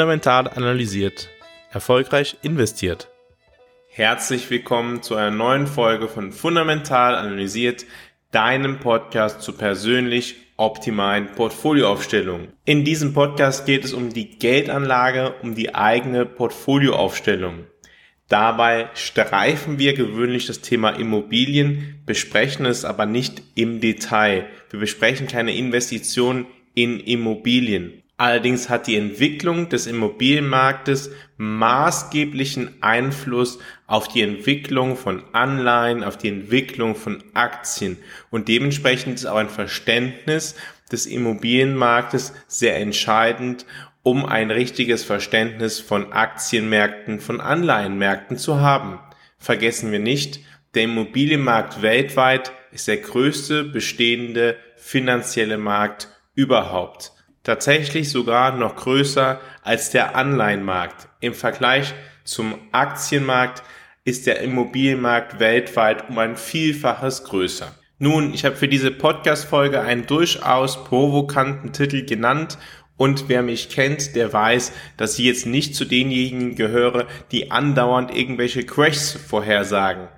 Fundamental analysiert. Erfolgreich investiert. Herzlich willkommen zu einer neuen Folge von Fundamental analysiert, deinem Podcast zur persönlich optimalen Portfolioaufstellung. In diesem Podcast geht es um die Geldanlage, um die eigene Portfolioaufstellung. Dabei streifen wir gewöhnlich das Thema Immobilien, besprechen es aber nicht im Detail. Wir besprechen keine Investitionen in Immobilien. Allerdings hat die Entwicklung des Immobilienmarktes maßgeblichen Einfluss auf die Entwicklung von Anleihen, auf die Entwicklung von Aktien. Und dementsprechend ist auch ein Verständnis des Immobilienmarktes sehr entscheidend, um ein richtiges Verständnis von Aktienmärkten, von Anleihenmärkten zu haben. Vergessen wir nicht, der Immobilienmarkt weltweit ist der größte bestehende finanzielle Markt überhaupt tatsächlich sogar noch größer als der Anleihenmarkt. Im Vergleich zum Aktienmarkt ist der Immobilienmarkt weltweit um ein Vielfaches größer. Nun, ich habe für diese Podcast-Folge einen durchaus provokanten Titel genannt und wer mich kennt, der weiß, dass ich jetzt nicht zu denjenigen gehöre, die andauernd irgendwelche Crashs vorhersagen.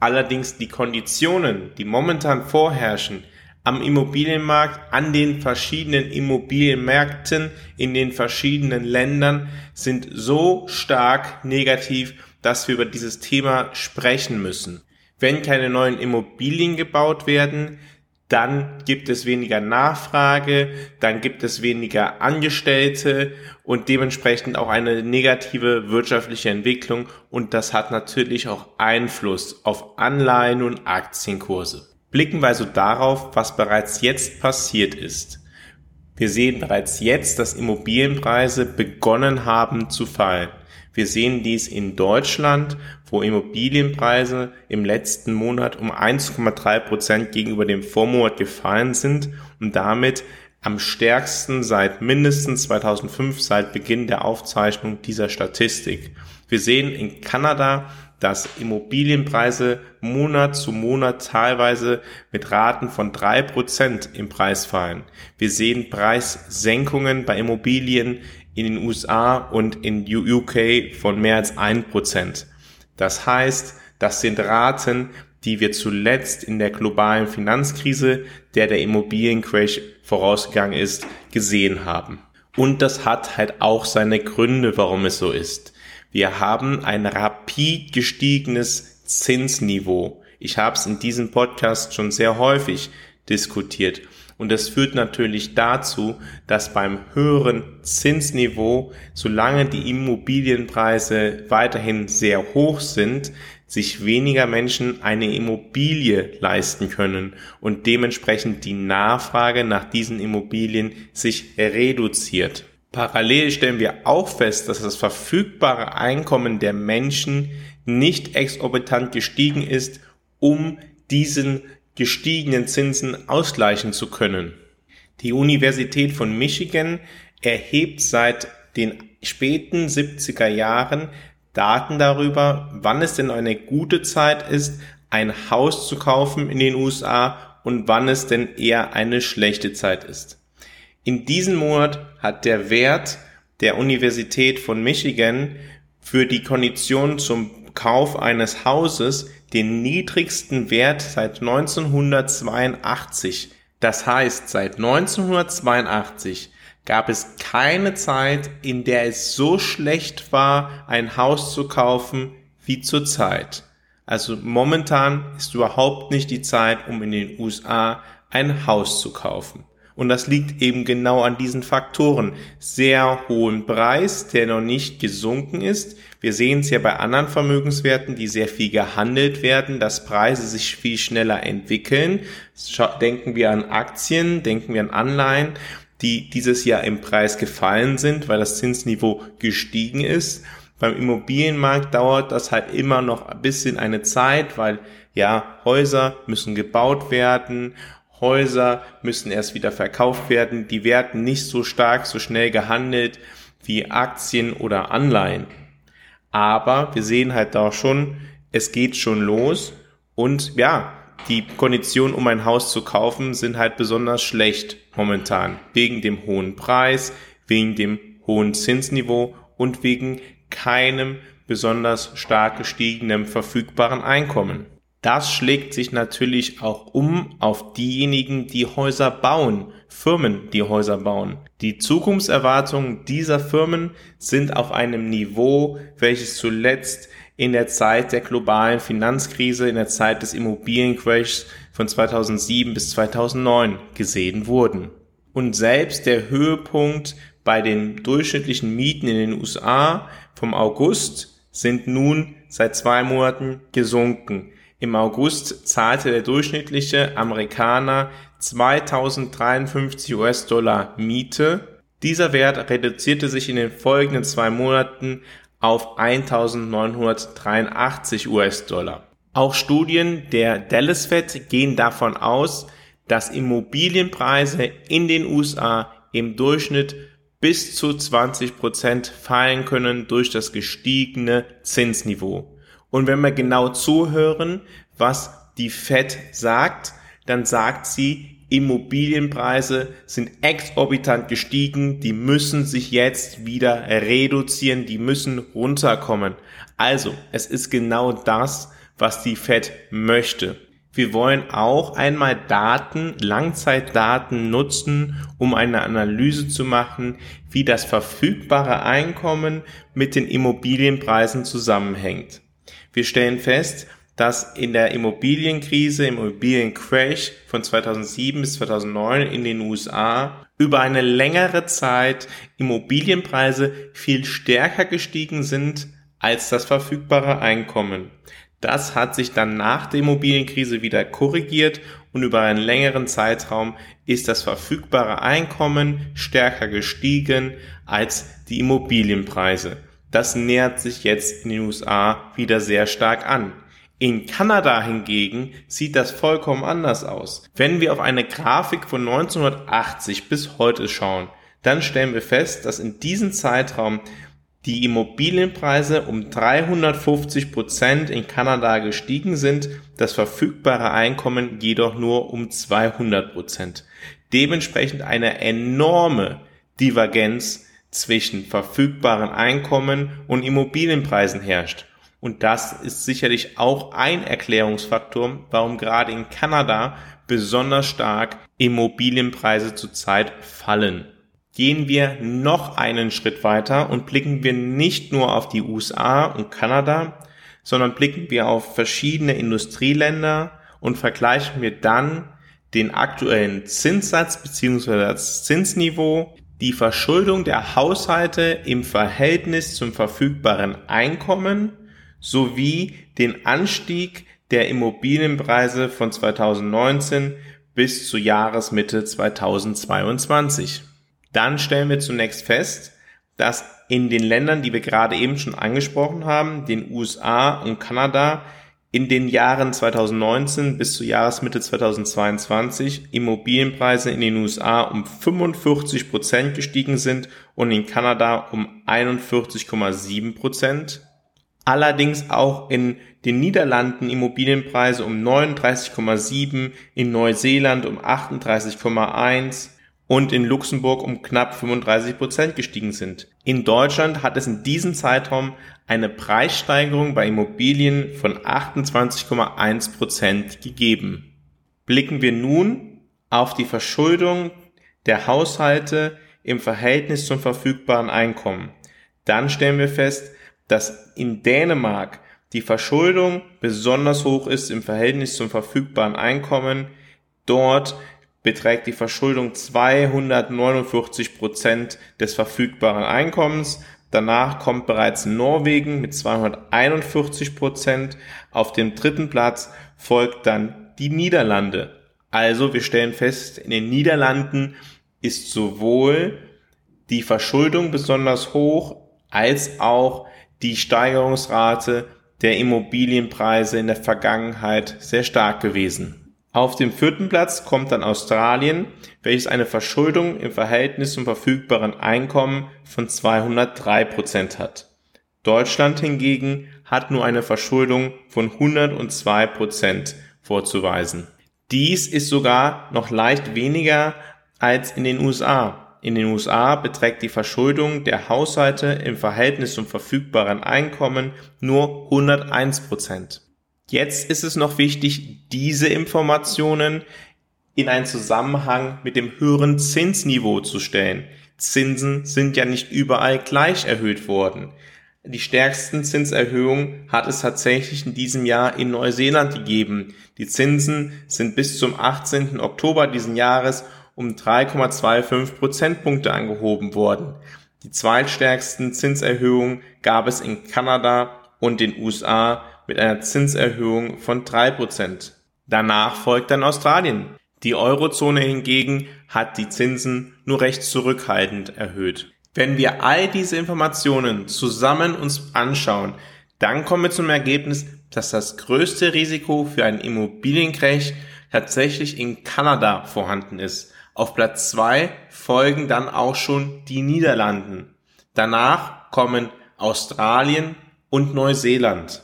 Allerdings die Konditionen, die momentan vorherrschen, am Immobilienmarkt, an den verschiedenen Immobilienmärkten in den verschiedenen Ländern sind so stark negativ, dass wir über dieses Thema sprechen müssen. Wenn keine neuen Immobilien gebaut werden, dann gibt es weniger Nachfrage, dann gibt es weniger Angestellte und dementsprechend auch eine negative wirtschaftliche Entwicklung und das hat natürlich auch Einfluss auf Anleihen und Aktienkurse. Blicken wir also darauf, was bereits jetzt passiert ist. Wir sehen bereits jetzt, dass Immobilienpreise begonnen haben zu fallen. Wir sehen dies in Deutschland, wo Immobilienpreise im letzten Monat um 1,3 Prozent gegenüber dem Vormonat gefallen sind und damit am stärksten seit mindestens 2005, seit Beginn der Aufzeichnung dieser Statistik. Wir sehen in Kanada, dass Immobilienpreise Monat zu Monat teilweise mit Raten von drei Prozent im Preis fallen. Wir sehen Preissenkungen bei Immobilien in den USA und in UK von mehr als ein Prozent. Das heißt, das sind Raten, die wir zuletzt in der globalen Finanzkrise, der der Immobiliencrash vorausgegangen ist, gesehen haben. Und das hat halt auch seine Gründe, warum es so ist. Wir haben ein rapid gestiegenes Zinsniveau. Ich habe es in diesem Podcast schon sehr häufig diskutiert. Und das führt natürlich dazu, dass beim höheren Zinsniveau, solange die Immobilienpreise weiterhin sehr hoch sind, sich weniger Menschen eine Immobilie leisten können und dementsprechend die Nachfrage nach diesen Immobilien sich reduziert. Parallel stellen wir auch fest, dass das verfügbare Einkommen der Menschen nicht exorbitant gestiegen ist, um diesen gestiegenen Zinsen ausgleichen zu können. Die Universität von Michigan erhebt seit den späten 70er Jahren Daten darüber, wann es denn eine gute Zeit ist, ein Haus zu kaufen in den USA und wann es denn eher eine schlechte Zeit ist. In diesem Monat hat der Wert der Universität von Michigan für die Kondition zum Kauf eines Hauses den niedrigsten Wert seit 1982. Das heißt, seit 1982 gab es keine Zeit, in der es so schlecht war, ein Haus zu kaufen wie zurzeit. Also momentan ist überhaupt nicht die Zeit, um in den USA ein Haus zu kaufen. Und das liegt eben genau an diesen Faktoren. Sehr hohen Preis, der noch nicht gesunken ist. Wir sehen es ja bei anderen Vermögenswerten, die sehr viel gehandelt werden, dass Preise sich viel schneller entwickeln. Denken wir an Aktien, denken wir an Anleihen, die dieses Jahr im Preis gefallen sind, weil das Zinsniveau gestiegen ist. Beim Immobilienmarkt dauert das halt immer noch ein bisschen eine Zeit, weil ja, Häuser müssen gebaut werden Häuser müssen erst wieder verkauft werden, die werden nicht so stark, so schnell gehandelt wie Aktien oder Anleihen. Aber wir sehen halt da schon, es geht schon los und ja, die Konditionen, um ein Haus zu kaufen, sind halt besonders schlecht momentan. Wegen dem hohen Preis, wegen dem hohen Zinsniveau und wegen keinem besonders stark gestiegenen verfügbaren Einkommen. Das schlägt sich natürlich auch um auf diejenigen, die Häuser bauen, Firmen, die Häuser bauen. Die Zukunftserwartungen dieser Firmen sind auf einem Niveau, welches zuletzt in der Zeit der globalen Finanzkrise, in der Zeit des Immobiliencrashs von 2007 bis 2009 gesehen wurden. Und selbst der Höhepunkt bei den durchschnittlichen Mieten in den USA vom August sind nun seit zwei Monaten gesunken. Im August zahlte der durchschnittliche Amerikaner 2053 US-Dollar Miete. Dieser Wert reduzierte sich in den folgenden zwei Monaten auf 1983 US-Dollar. Auch Studien der Dallas Fed gehen davon aus, dass Immobilienpreise in den USA im Durchschnitt bis zu 20 Prozent fallen können durch das gestiegene Zinsniveau. Und wenn wir genau zuhören, was die Fed sagt, dann sagt sie, Immobilienpreise sind exorbitant gestiegen, die müssen sich jetzt wieder reduzieren, die müssen runterkommen. Also, es ist genau das, was die Fed möchte. Wir wollen auch einmal Daten, Langzeitdaten nutzen, um eine Analyse zu machen, wie das verfügbare Einkommen mit den Immobilienpreisen zusammenhängt. Wir stellen fest, dass in der Immobilienkrise, im Immobiliencrash von 2007 bis 2009 in den USA über eine längere Zeit Immobilienpreise viel stärker gestiegen sind als das verfügbare Einkommen. Das hat sich dann nach der Immobilienkrise wieder korrigiert und über einen längeren Zeitraum ist das verfügbare Einkommen stärker gestiegen als die Immobilienpreise. Das nähert sich jetzt in den USA wieder sehr stark an. In Kanada hingegen sieht das vollkommen anders aus. Wenn wir auf eine Grafik von 1980 bis heute schauen, dann stellen wir fest, dass in diesem Zeitraum die Immobilienpreise um 350 Prozent in Kanada gestiegen sind, das verfügbare Einkommen jedoch nur um 200 Prozent. Dementsprechend eine enorme Divergenz zwischen verfügbaren Einkommen und Immobilienpreisen herrscht. Und das ist sicherlich auch ein Erklärungsfaktor, warum gerade in Kanada besonders stark Immobilienpreise zurzeit fallen. Gehen wir noch einen Schritt weiter und blicken wir nicht nur auf die USA und Kanada, sondern blicken wir auf verschiedene Industrieländer und vergleichen wir dann den aktuellen Zinssatz bzw. das Zinsniveau die Verschuldung der Haushalte im Verhältnis zum verfügbaren Einkommen sowie den Anstieg der Immobilienpreise von 2019 bis zur Jahresmitte 2022. Dann stellen wir zunächst fest, dass in den Ländern, die wir gerade eben schon angesprochen haben, den USA und Kanada, in den Jahren 2019 bis zur Jahresmitte 2022 Immobilienpreise in den USA um 45 Prozent gestiegen sind und in Kanada um 41,7 Prozent. Allerdings auch in den Niederlanden Immobilienpreise um 39,7, in Neuseeland um 38,1 und in Luxemburg um knapp 35 Prozent gestiegen sind. In Deutschland hat es in diesem Zeitraum eine Preissteigerung bei Immobilien von 28,1 Prozent gegeben. Blicken wir nun auf die Verschuldung der Haushalte im Verhältnis zum verfügbaren Einkommen. Dann stellen wir fest, dass in Dänemark die Verschuldung besonders hoch ist im Verhältnis zum verfügbaren Einkommen. Dort beträgt die Verschuldung 249 Prozent des verfügbaren Einkommens. Danach kommt bereits Norwegen mit 241 Prozent. Auf dem dritten Platz folgt dann die Niederlande. Also wir stellen fest, in den Niederlanden ist sowohl die Verschuldung besonders hoch als auch die Steigerungsrate der Immobilienpreise in der Vergangenheit sehr stark gewesen. Auf dem vierten Platz kommt dann Australien, welches eine Verschuldung im Verhältnis zum verfügbaren Einkommen von 203 Prozent hat. Deutschland hingegen hat nur eine Verschuldung von 102 Prozent vorzuweisen. Dies ist sogar noch leicht weniger als in den USA. In den USA beträgt die Verschuldung der Haushalte im Verhältnis zum verfügbaren Einkommen nur 101 Prozent. Jetzt ist es noch wichtig, diese Informationen in einen Zusammenhang mit dem höheren Zinsniveau zu stellen. Zinsen sind ja nicht überall gleich erhöht worden. Die stärksten Zinserhöhungen hat es tatsächlich in diesem Jahr in Neuseeland gegeben. Die Zinsen sind bis zum 18. Oktober diesen Jahres um 3,25 Prozentpunkte angehoben worden. Die zweitstärksten Zinserhöhungen gab es in Kanada und den USA mit einer Zinserhöhung von 3 Prozent. Danach folgt dann Australien. Die Eurozone hingegen hat die Zinsen nur recht zurückhaltend erhöht. Wenn wir all diese Informationen zusammen uns anschauen, dann kommen wir zum Ergebnis, dass das größte Risiko für einen Immobiliencrash tatsächlich in Kanada vorhanden ist. Auf Platz zwei folgen dann auch schon die Niederlanden. Danach kommen Australien und Neuseeland.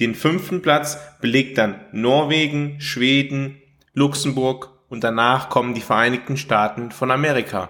Den fünften Platz belegt dann Norwegen, Schweden, Luxemburg und danach kommen die Vereinigten Staaten von Amerika.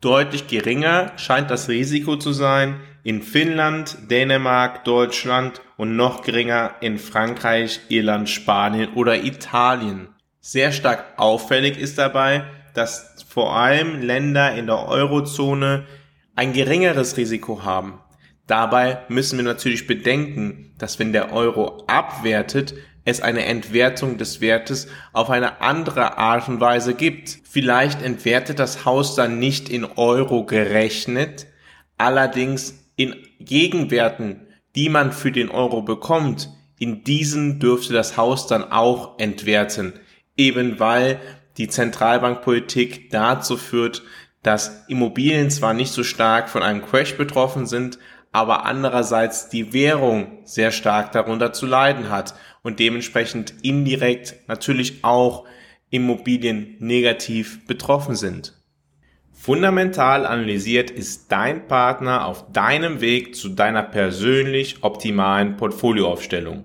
Deutlich geringer scheint das Risiko zu sein in Finnland, Dänemark, Deutschland und noch geringer in Frankreich, Irland, Spanien oder Italien. Sehr stark auffällig ist dabei, dass vor allem Länder in der Eurozone ein geringeres Risiko haben. Dabei müssen wir natürlich bedenken, dass wenn der Euro abwertet, es eine Entwertung des Wertes auf eine andere Art und Weise gibt. Vielleicht entwertet das Haus dann nicht in Euro gerechnet, allerdings in Gegenwerten, die man für den Euro bekommt, in diesen dürfte das Haus dann auch entwerten, eben weil die Zentralbankpolitik dazu führt, dass Immobilien zwar nicht so stark von einem Crash betroffen sind, aber andererseits die Währung sehr stark darunter zu leiden hat und dementsprechend indirekt natürlich auch Immobilien negativ betroffen sind. Fundamental analysiert ist dein Partner auf deinem Weg zu deiner persönlich optimalen Portfolioaufstellung.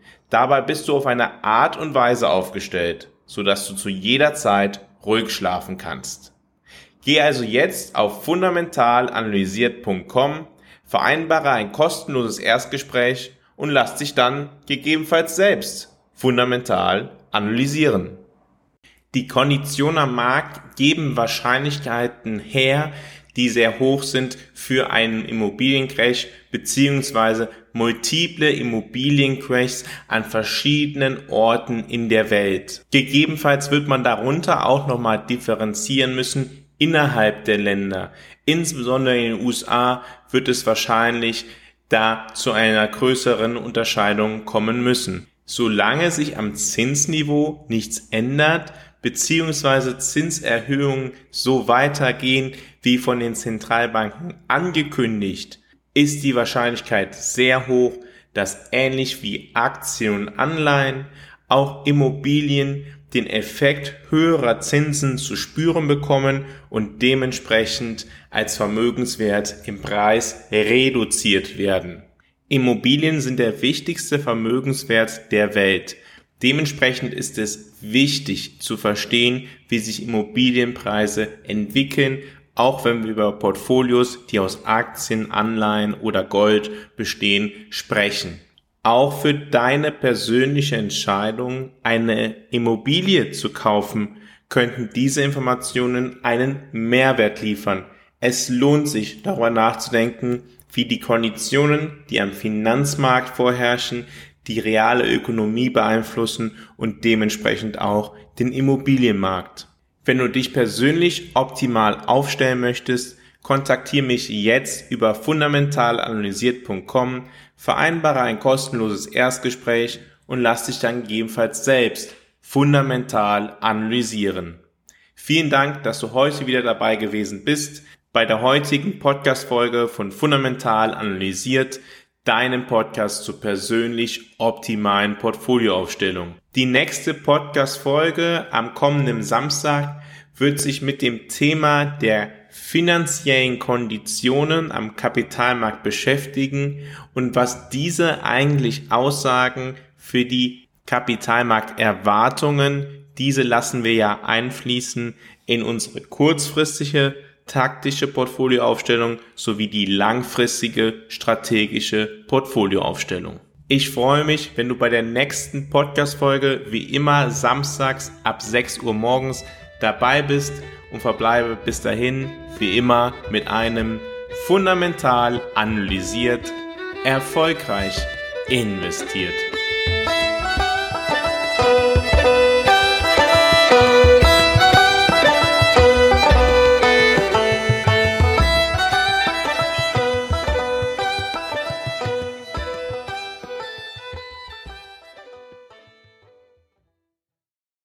Dabei bist du auf eine Art und Weise aufgestellt, sodass du zu jeder Zeit ruhig schlafen kannst. Geh also jetzt auf fundamentalanalysiert.com, vereinbare ein kostenloses Erstgespräch und lass dich dann gegebenenfalls selbst fundamental analysieren. Die Konditionen am Markt geben Wahrscheinlichkeiten her, die sehr hoch sind für einen Immobiliencrash beziehungsweise multiple Immobiliencrashs an verschiedenen Orten in der Welt. Gegebenenfalls wird man darunter auch nochmal differenzieren müssen innerhalb der Länder. Insbesondere in den USA wird es wahrscheinlich da zu einer größeren Unterscheidung kommen müssen. Solange sich am Zinsniveau nichts ändert, beziehungsweise Zinserhöhungen so weitergehen wie von den Zentralbanken angekündigt, ist die Wahrscheinlichkeit sehr hoch, dass ähnlich wie Aktien und Anleihen auch Immobilien den Effekt höherer Zinsen zu spüren bekommen und dementsprechend als Vermögenswert im Preis reduziert werden. Immobilien sind der wichtigste Vermögenswert der Welt. Dementsprechend ist es wichtig zu verstehen, wie sich Immobilienpreise entwickeln auch wenn wir über Portfolios, die aus Aktien, Anleihen oder Gold bestehen, sprechen. Auch für deine persönliche Entscheidung, eine Immobilie zu kaufen, könnten diese Informationen einen Mehrwert liefern. Es lohnt sich, darüber nachzudenken, wie die Konditionen, die am Finanzmarkt vorherrschen, die reale Ökonomie beeinflussen und dementsprechend auch den Immobilienmarkt. Wenn du dich persönlich optimal aufstellen möchtest, kontaktiere mich jetzt über fundamentalanalysiert.com, vereinbare ein kostenloses Erstgespräch und lass dich dann gegebenenfalls selbst fundamental analysieren. Vielen Dank, dass du heute wieder dabei gewesen bist bei der heutigen Podcast-Folge von Fundamental Analysiert, deinem Podcast zur persönlich optimalen Portfolioaufstellung. Die nächste Podcast-Folge am kommenden Samstag wird sich mit dem Thema der finanziellen Konditionen am Kapitalmarkt beschäftigen und was diese eigentlich aussagen für die Kapitalmarkterwartungen. Diese lassen wir ja einfließen in unsere kurzfristige taktische Portfolioaufstellung sowie die langfristige strategische Portfolioaufstellung. Ich freue mich, wenn du bei der nächsten Podcast-Folge wie immer samstags ab 6 Uhr morgens dabei bist und verbleibe bis dahin wie immer mit einem fundamental analysiert, erfolgreich investiert.